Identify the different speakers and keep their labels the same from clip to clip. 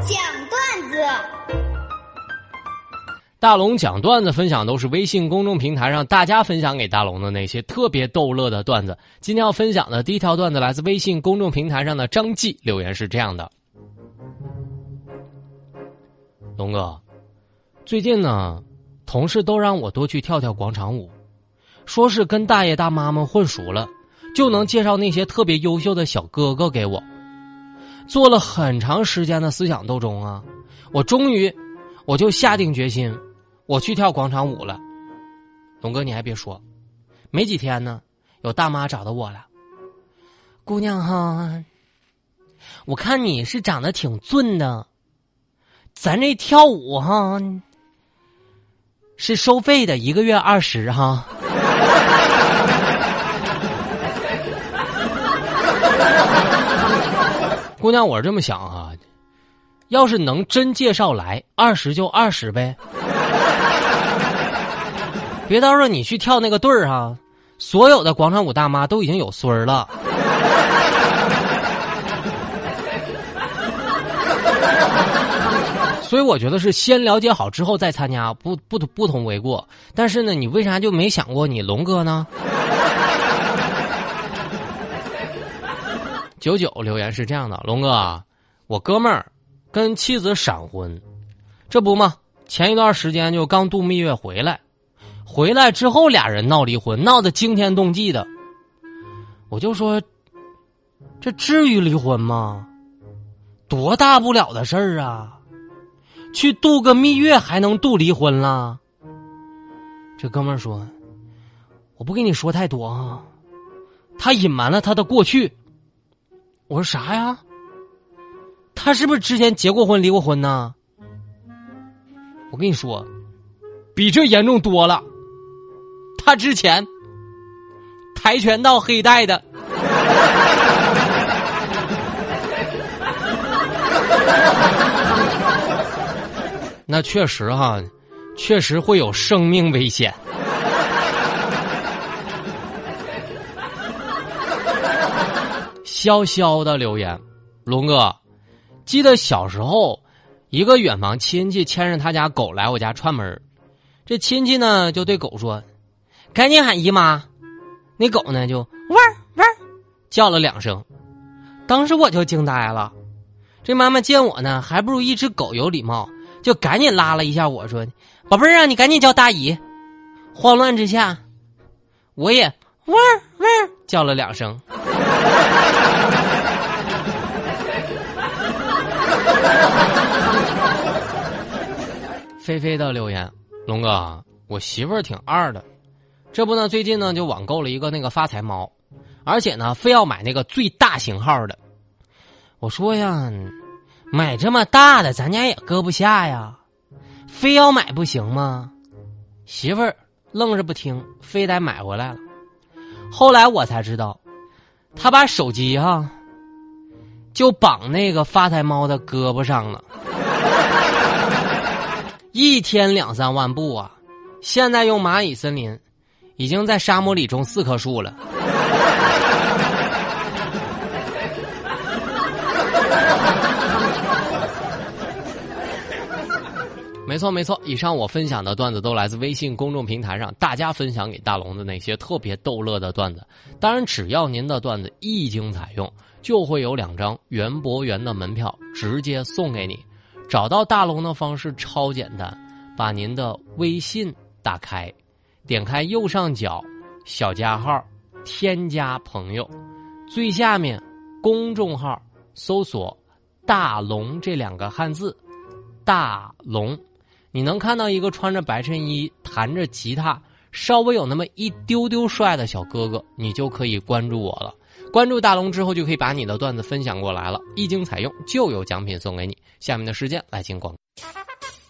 Speaker 1: 讲段子。
Speaker 2: 大龙讲段子分享都是微信公众平台上大家分享给大龙的那些特别逗乐的段子。今天要分享的第一条段子来自微信公众平台上的张继，留言是这样的：龙哥，最近呢，同事都让我多去跳跳广场舞，说是跟大爷大妈们混熟了，就能介绍那些特别优秀的小哥哥给我。做了很长时间的思想斗争啊，我终于，我就下定决心，我去跳广场舞了。龙哥，你还别说，没几天呢，有大妈找到我了。姑娘哈，我看你是长得挺俊的，咱这跳舞哈是收费的，一个月二十哈。姑娘，我是这么想啊，要是能真介绍来，二十就二十呗，别到时候你去跳那个队儿哈，所有的广场舞大妈都已经有孙儿了。所以我觉得是先了解好之后再参加，不不不同为过。但是呢，你为啥就没想过你龙哥呢？九九留言是这样的：龙哥，我哥们儿跟妻子闪婚，这不嘛，前一段时间就刚度蜜月回来，回来之后俩人闹离婚，闹得惊天动地的。我就说，这至于离婚吗？多大不了的事儿啊！去度个蜜月还能度离婚啦？这哥们儿说：“我不跟你说太多啊，他隐瞒了他的过去。”我说啥呀？他是不是之前结过婚、离过婚呢？我跟你说，比这严重多了。他之前跆拳道黑带的，那确实哈，确实会有生命危险。潇潇的留言，龙哥，记得小时候，一个远房亲戚牵着他家狗来我家串门这亲戚呢就对狗说：“赶紧喊姨妈。”那狗呢就汪汪叫了两声，当时我就惊呆了。这妈妈见我呢还不如一只狗有礼貌，就赶紧拉了一下我说：“宝贝儿啊，你赶紧叫大姨。”慌乱之下，我也汪汪叫了两声。菲菲的留言，龙哥，我媳妇儿挺二的，这不呢，最近呢就网购了一个那个发财猫，而且呢非要买那个最大型号的。我说呀，买这么大的咱家也搁不下呀，非要买不行吗？媳妇儿愣是不听，非得买回来了。后来我才知道。他把手机哈，就绑那个发财猫的胳膊上了，一天两三万步啊！现在用蚂蚁森林，已经在沙漠里种四棵树了。没错没错，以上我分享的段子都来自微信公众平台上大家分享给大龙的那些特别逗乐的段子。当然，只要您的段子一经采用，就会有两张园博园的门票直接送给你。找到大龙的方式超简单，把您的微信打开，点开右上角小加号，添加朋友，最下面公众号搜索“大龙”这两个汉字，大龙。你能看到一个穿着白衬衣、弹着吉他、稍微有那么一丢丢帅的小哥哥，你就可以关注我了。关注大龙之后，就可以把你的段子分享过来了，一经采用就有奖品送给你。下面的时间来进广。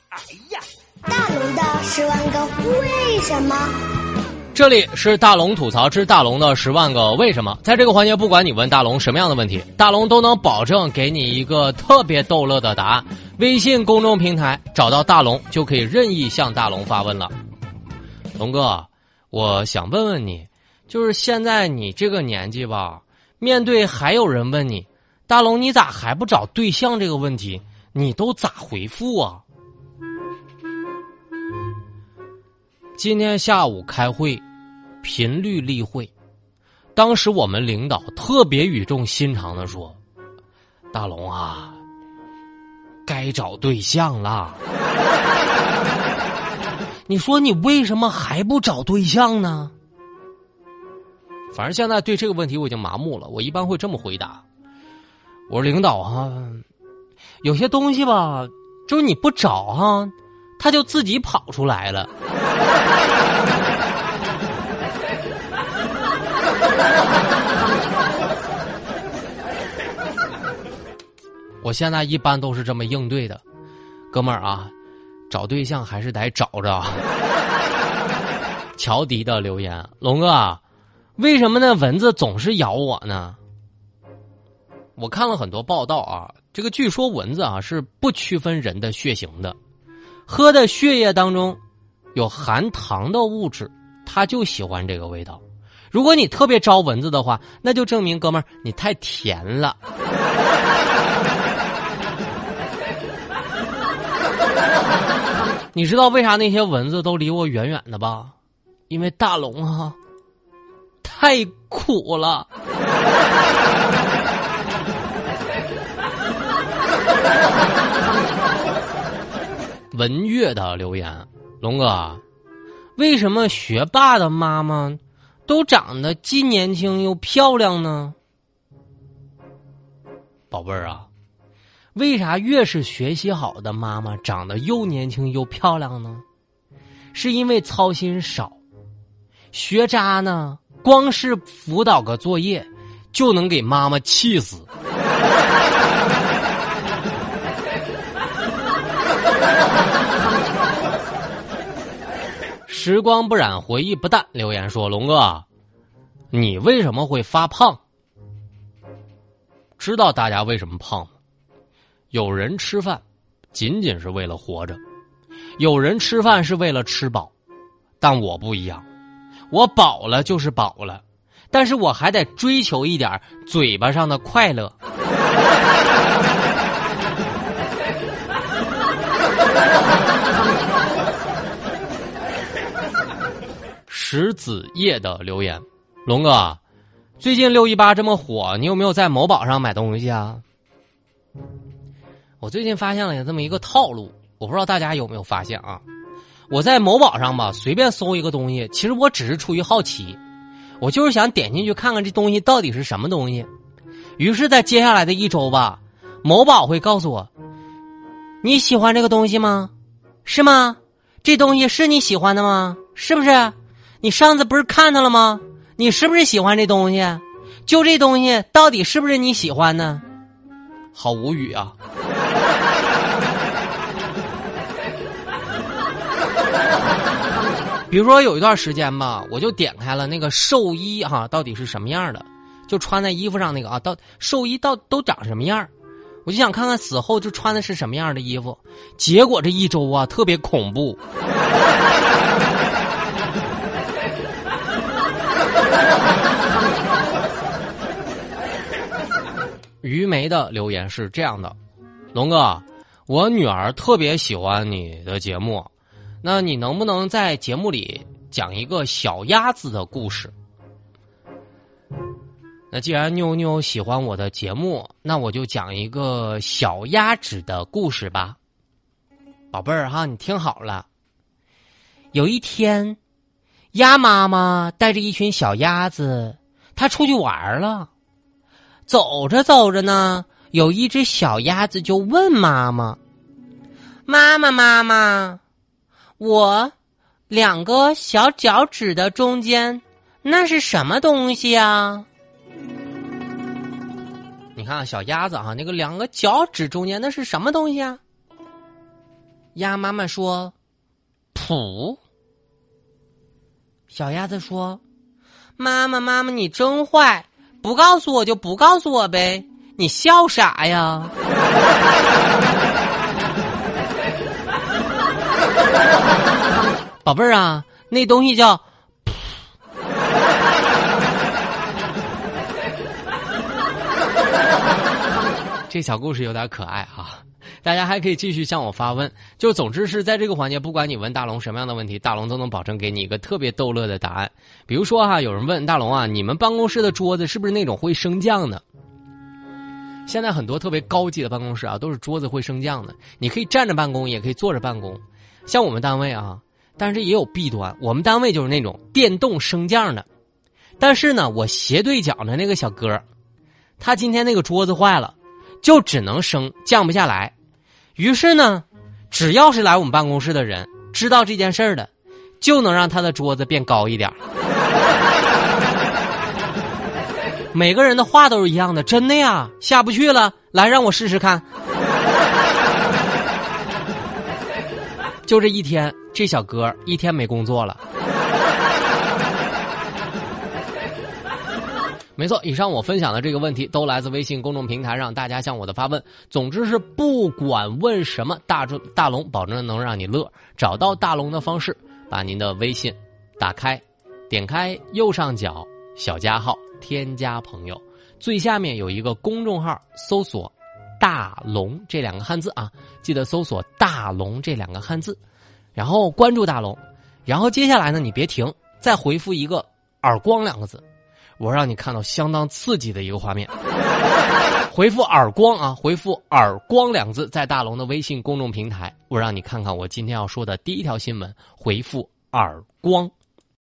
Speaker 1: 哎呀，大龙的十万个为什么？
Speaker 2: 这里是大龙吐槽之大龙的十万个为什么，在这个环节，不管你问大龙什么样的问题，大龙都能保证给你一个特别逗乐的答案。微信公众平台找到大龙，就可以任意向大龙发问了。龙哥，我想问问你，就是现在你这个年纪吧，面对还有人问你，大龙你咋还不找对象这个问题，你都咋回复啊？今天下午开会，频率例会，当时我们领导特别语重心长的说：“大龙啊，该找对象了。”你说你为什么还不找对象呢？反正现在对这个问题我已经麻木了。我一般会这么回答：我说领导哈，有些东西吧，就是你不找哈，他就自己跑出来了。我现在一般都是这么应对的，哥们儿啊。找对象还是得找着。乔迪的留言，龙哥，为什么那蚊子总是咬我呢？我看了很多报道啊，这个据说蚊子啊是不区分人的血型的，喝的血液当中有含糖的物质，它就喜欢这个味道。如果你特别招蚊子的话，那就证明哥们儿你太甜了。你知道为啥那些蚊子都离我远远的吧？因为大龙啊，太苦了。文月的留言，龙哥，为什么学霸的妈妈都长得既年轻又漂亮呢？宝贝儿啊。为啥越是学习好的妈妈长得又年轻又漂亮呢？是因为操心少。学渣呢，光是辅导个作业，就能给妈妈气死。时光不染，回忆不淡。留言说：“龙哥，你为什么会发胖？知道大家为什么胖吗？”有人吃饭，仅仅是为了活着；有人吃饭是为了吃饱，但我不一样，我饱了就是饱了，但是我还得追求一点嘴巴上的快乐。石子叶的留言：龙哥，最近六一八这么火，你有没有在某宝上买东西啊？我最近发现了这么一个套路，我不知道大家有没有发现啊？我在某宝上吧，随便搜一个东西，其实我只是出于好奇，我就是想点进去看看这东西到底是什么东西。于是，在接下来的一周吧，某宝会告诉我：“你喜欢这个东西吗？是吗？这东西是你喜欢的吗？是不是？你上次不是看到了吗？你是不是喜欢这东西？就这东西到底是不是你喜欢的？”好无语啊！比如说有一段时间吧，我就点开了那个寿衣哈，到底是什么样的？就穿在衣服上那个啊，到寿衣到都长什么样？我就想看看死后就穿的是什么样的衣服。结果这一周啊，特别恐怖。于梅的留言是这样的：龙哥，我女儿特别喜欢你的节目。那你能不能在节目里讲一个小鸭子的故事？那既然妞妞喜欢我的节目，那我就讲一个小鸭子的故事吧。宝贝儿哈，你听好了。有一天，鸭妈妈带着一群小鸭子，它出去玩了。走着走着呢，有一只小鸭子就问妈妈：“妈妈，妈妈。”我两个小脚趾的中间，那是什么东西啊？你看小鸭子啊，那个两个脚趾中间那是什么东西啊？鸭妈妈说：“噗。”小鸭子说：“妈妈，妈妈，你真坏，不告诉我就不告诉我呗，你笑啥呀？” 宝贝儿啊，那东西叫。这小故事有点可爱啊。大家还可以继续向我发问。就总之是在这个环节，不管你问大龙什么样的问题，大龙都能保证给你一个特别逗乐的答案。比如说哈，有人问大龙啊，你们办公室的桌子是不是那种会升降的？现在很多特别高级的办公室啊，都是桌子会升降的，你可以站着办公，也可以坐着办公。像我们单位啊，但是也有弊端，我们单位就是那种电动升降的。但是呢，我斜对角的那个小哥，他今天那个桌子坏了。就只能升降不下来，于是呢，只要是来我们办公室的人知道这件事儿的，就能让他的桌子变高一点儿。每个人的话都是一样的，真的呀，下不去了，来让我试试看。就这一天，这小哥一天没工作了。没错，以上我分享的这个问题都来自微信公众平台上大家向我的发问。总之是不管问什么，大众大龙保证能让你乐。找到大龙的方式，把您的微信打开，点开右上角小加号，添加朋友，最下面有一个公众号，搜索“大龙”这两个汉字啊，记得搜索“大龙”这两个汉字，然后关注大龙，然后接下来呢，你别停，再回复一个“耳光”两个字。我让你看到相当刺激的一个画面，回复“耳光”啊，回复“耳光”两字，在大龙的微信公众平台，我让你看看我今天要说的第一条新闻，回复“耳光”。